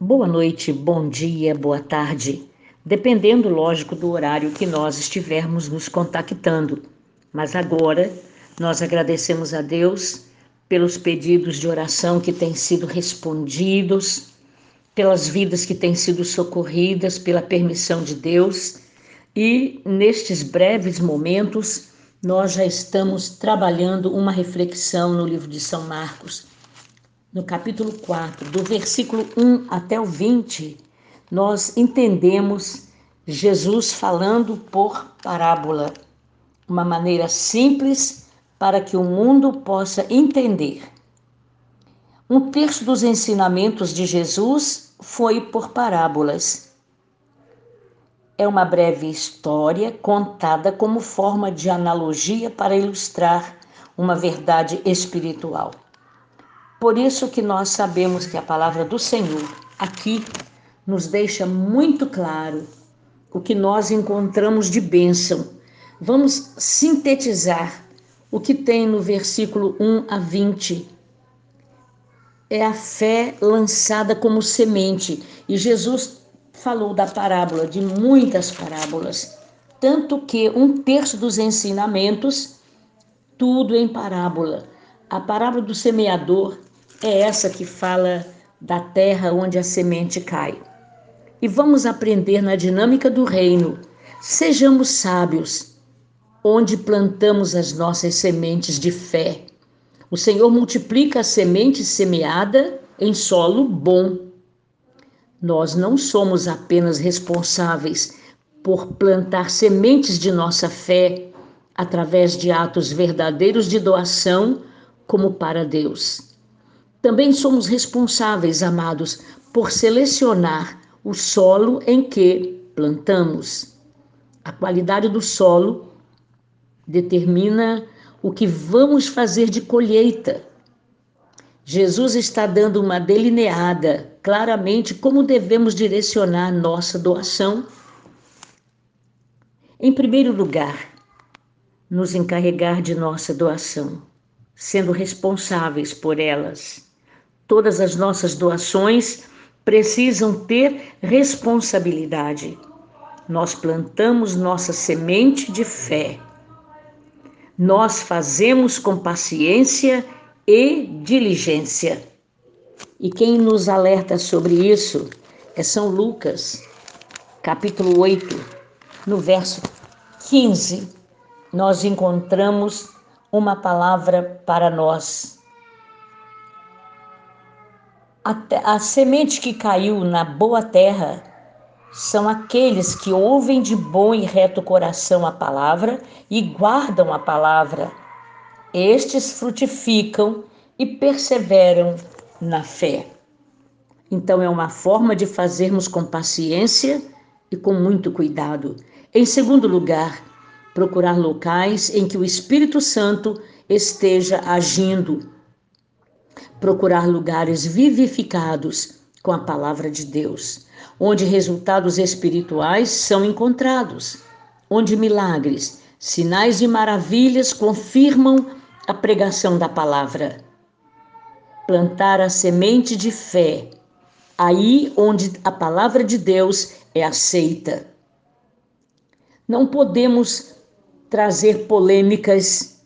Boa noite, bom dia, boa tarde, dependendo, lógico, do horário que nós estivermos nos contactando. Mas agora nós agradecemos a Deus pelos pedidos de oração que têm sido respondidos, pelas vidas que têm sido socorridas pela permissão de Deus. E nestes breves momentos nós já estamos trabalhando uma reflexão no livro de São Marcos no capítulo 4, do versículo 1 até o 20, nós entendemos Jesus falando por parábola, uma maneira simples para que o mundo possa entender. Um terço dos ensinamentos de Jesus foi por parábolas. É uma breve história contada como forma de analogia para ilustrar uma verdade espiritual. Por isso que nós sabemos que a palavra do Senhor aqui nos deixa muito claro o que nós encontramos de bênção. Vamos sintetizar o que tem no versículo 1 a 20. É a fé lançada como semente. E Jesus falou da parábola, de muitas parábolas, tanto que um terço dos ensinamentos, tudo em parábola. A parábola do semeador é essa que fala da terra onde a semente cai. E vamos aprender na dinâmica do reino. Sejamos sábios, onde plantamos as nossas sementes de fé. O Senhor multiplica a semente semeada em solo bom. Nós não somos apenas responsáveis por plantar sementes de nossa fé através de atos verdadeiros de doação, como para Deus. Também somos responsáveis, amados, por selecionar o solo em que plantamos. A qualidade do solo determina o que vamos fazer de colheita. Jesus está dando uma delineada claramente como devemos direcionar nossa doação. Em primeiro lugar, nos encarregar de nossa doação, sendo responsáveis por elas. Todas as nossas doações precisam ter responsabilidade. Nós plantamos nossa semente de fé. Nós fazemos com paciência e diligência. E quem nos alerta sobre isso é São Lucas, capítulo 8, no verso 15, nós encontramos uma palavra para nós a, a semente que caiu na boa terra são aqueles que ouvem de bom e reto coração a palavra e guardam a palavra. Estes frutificam e perseveram na fé. Então, é uma forma de fazermos com paciência e com muito cuidado. Em segundo lugar, procurar locais em que o Espírito Santo esteja agindo procurar lugares vivificados com a palavra de Deus, onde resultados espirituais são encontrados, onde milagres, sinais e maravilhas confirmam a pregação da palavra. Plantar a semente de fé, aí onde a palavra de Deus é aceita. Não podemos trazer polêmicas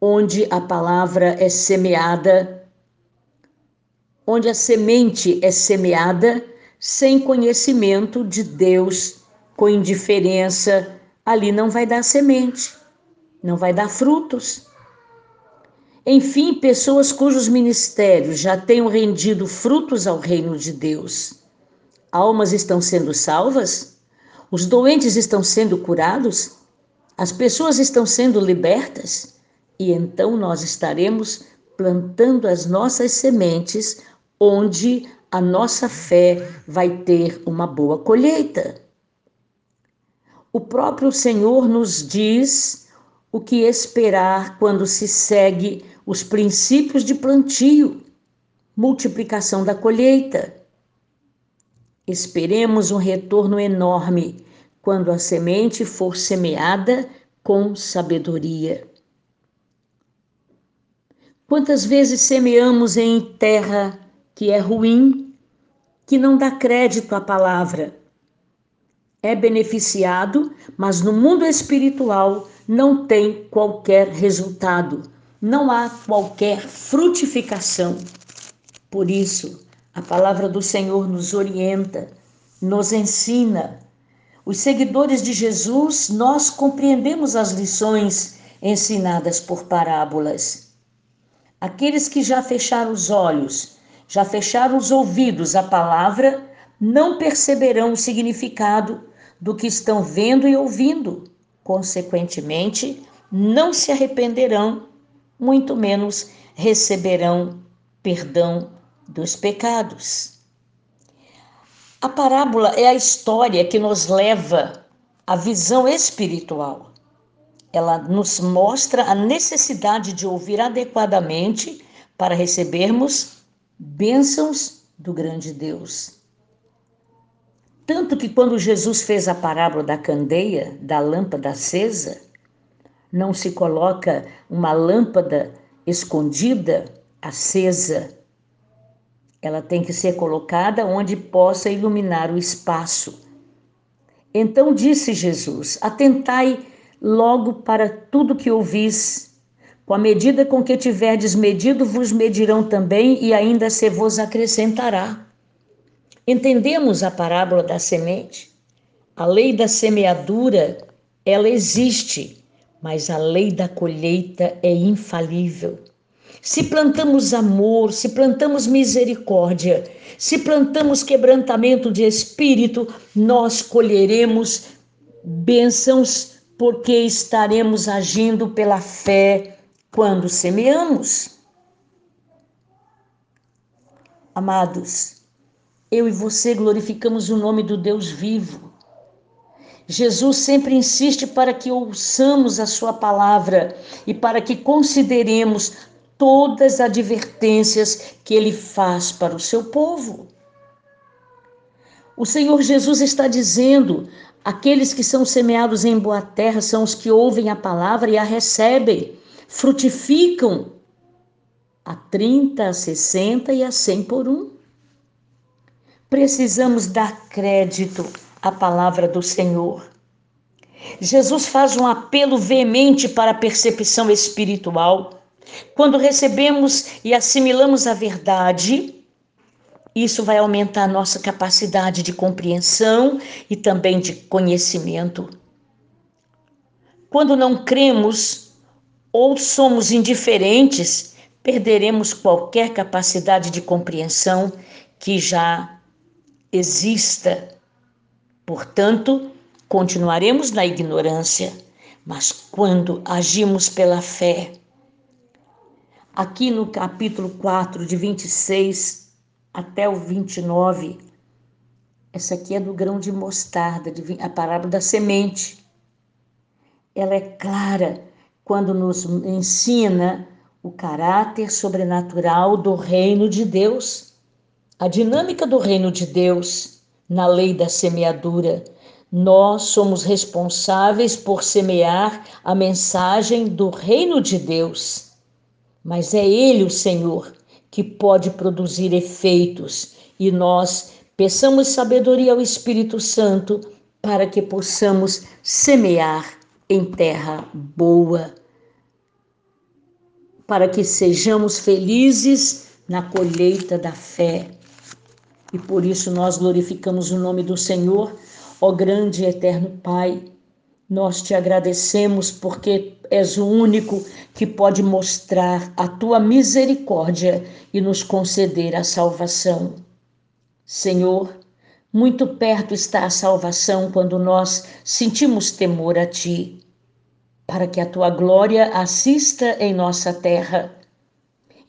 onde a palavra é semeada onde a semente é semeada sem conhecimento de Deus, com indiferença, ali não vai dar semente, não vai dar frutos. Enfim, pessoas cujos ministérios já tenham rendido frutos ao reino de Deus. Almas estão sendo salvas? Os doentes estão sendo curados? As pessoas estão sendo libertas? E então nós estaremos plantando as nossas sementes onde a nossa fé vai ter uma boa colheita. O próprio Senhor nos diz o que esperar quando se segue os princípios de plantio, multiplicação da colheita. Esperemos um retorno enorme quando a semente for semeada com sabedoria. Quantas vezes semeamos em terra que é ruim que não dá crédito à palavra. É beneficiado, mas no mundo espiritual não tem qualquer resultado, não há qualquer frutificação. Por isso, a palavra do Senhor nos orienta, nos ensina. Os seguidores de Jesus, nós compreendemos as lições ensinadas por parábolas. Aqueles que já fecharam os olhos, já fecharam os ouvidos à palavra, não perceberão o significado do que estão vendo e ouvindo. Consequentemente, não se arrependerão, muito menos receberão perdão dos pecados. A parábola é a história que nos leva à visão espiritual. Ela nos mostra a necessidade de ouvir adequadamente para recebermos bênçãos do grande Deus. Tanto que quando Jesus fez a parábola da candeia, da lâmpada acesa, não se coloca uma lâmpada escondida, acesa. Ela tem que ser colocada onde possa iluminar o espaço. Então disse Jesus: Atentai logo para tudo que ouvis. Com a medida com que tiverdes medido, vos medirão também, e ainda se vos acrescentará. Entendemos a parábola da semente? A lei da semeadura, ela existe, mas a lei da colheita é infalível. Se plantamos amor, se plantamos misericórdia, se plantamos quebrantamento de espírito, nós colheremos bênçãos, porque estaremos agindo pela fé quando semeamos. Amados, eu e você glorificamos o nome do Deus vivo. Jesus sempre insiste para que ouçamos a Sua palavra e para que consideremos todas as advertências que Ele faz para o seu povo. O Senhor Jesus está dizendo: aqueles que são semeados em boa terra são os que ouvem a palavra e a recebem, frutificam a 30, a 60 e a 100 por um. Precisamos dar crédito à palavra do Senhor. Jesus faz um apelo veemente para a percepção espiritual. Quando recebemos e assimilamos a verdade, isso vai aumentar a nossa capacidade de compreensão e também de conhecimento. Quando não cremos ou somos indiferentes, perderemos qualquer capacidade de compreensão que já exista. Portanto, continuaremos na ignorância, mas quando agimos pela fé, aqui no capítulo 4, de 26 até o 29, essa aqui é do grão de mostarda, a parábola da semente. Ela é clara quando nos ensina o caráter sobrenatural do reino de Deus. A dinâmica do reino de Deus na lei da semeadura. Nós somos responsáveis por semear a mensagem do reino de Deus. Mas é Ele, o Senhor, que pode produzir efeitos e nós peçamos sabedoria ao Espírito Santo para que possamos semear em terra boa, para que sejamos felizes na colheita da fé e por isso nós glorificamos o nome do Senhor, ó grande e eterno Pai. Nós te agradecemos porque és o único que pode mostrar a tua misericórdia e nos conceder a salvação. Senhor, muito perto está a salvação quando nós sentimos temor a ti, para que a tua glória assista em nossa terra.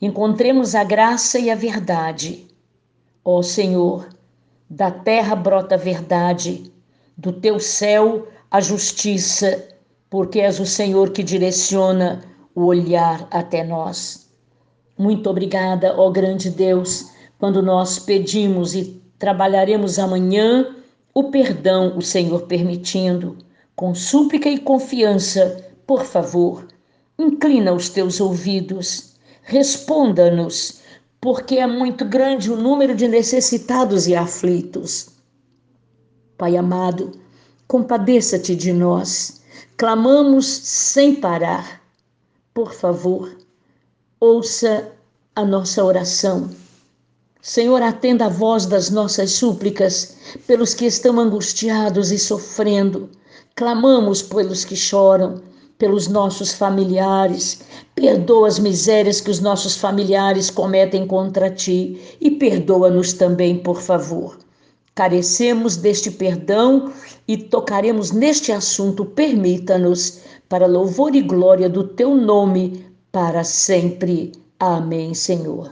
Encontremos a graça e a verdade Ó Senhor, da terra brota a verdade, do teu céu a justiça, porque és o Senhor que direciona o olhar até nós. Muito obrigada, ó grande Deus, quando nós pedimos e trabalharemos amanhã o perdão, o Senhor permitindo, com súplica e confiança, por favor, inclina os teus ouvidos, responda-nos porque é muito grande o número de necessitados e aflitos. Pai amado, compadeça-te de nós. Clamamos sem parar. Por favor, ouça a nossa oração. Senhor, atenda a voz das nossas súplicas pelos que estão angustiados e sofrendo. Clamamos pelos que choram, pelos nossos familiares. Perdoa as misérias que os nossos familiares cometem contra ti e perdoa-nos também, por favor. Carecemos deste perdão e tocaremos neste assunto. Permita-nos, para louvor e glória do teu nome, para sempre. Amém, Senhor.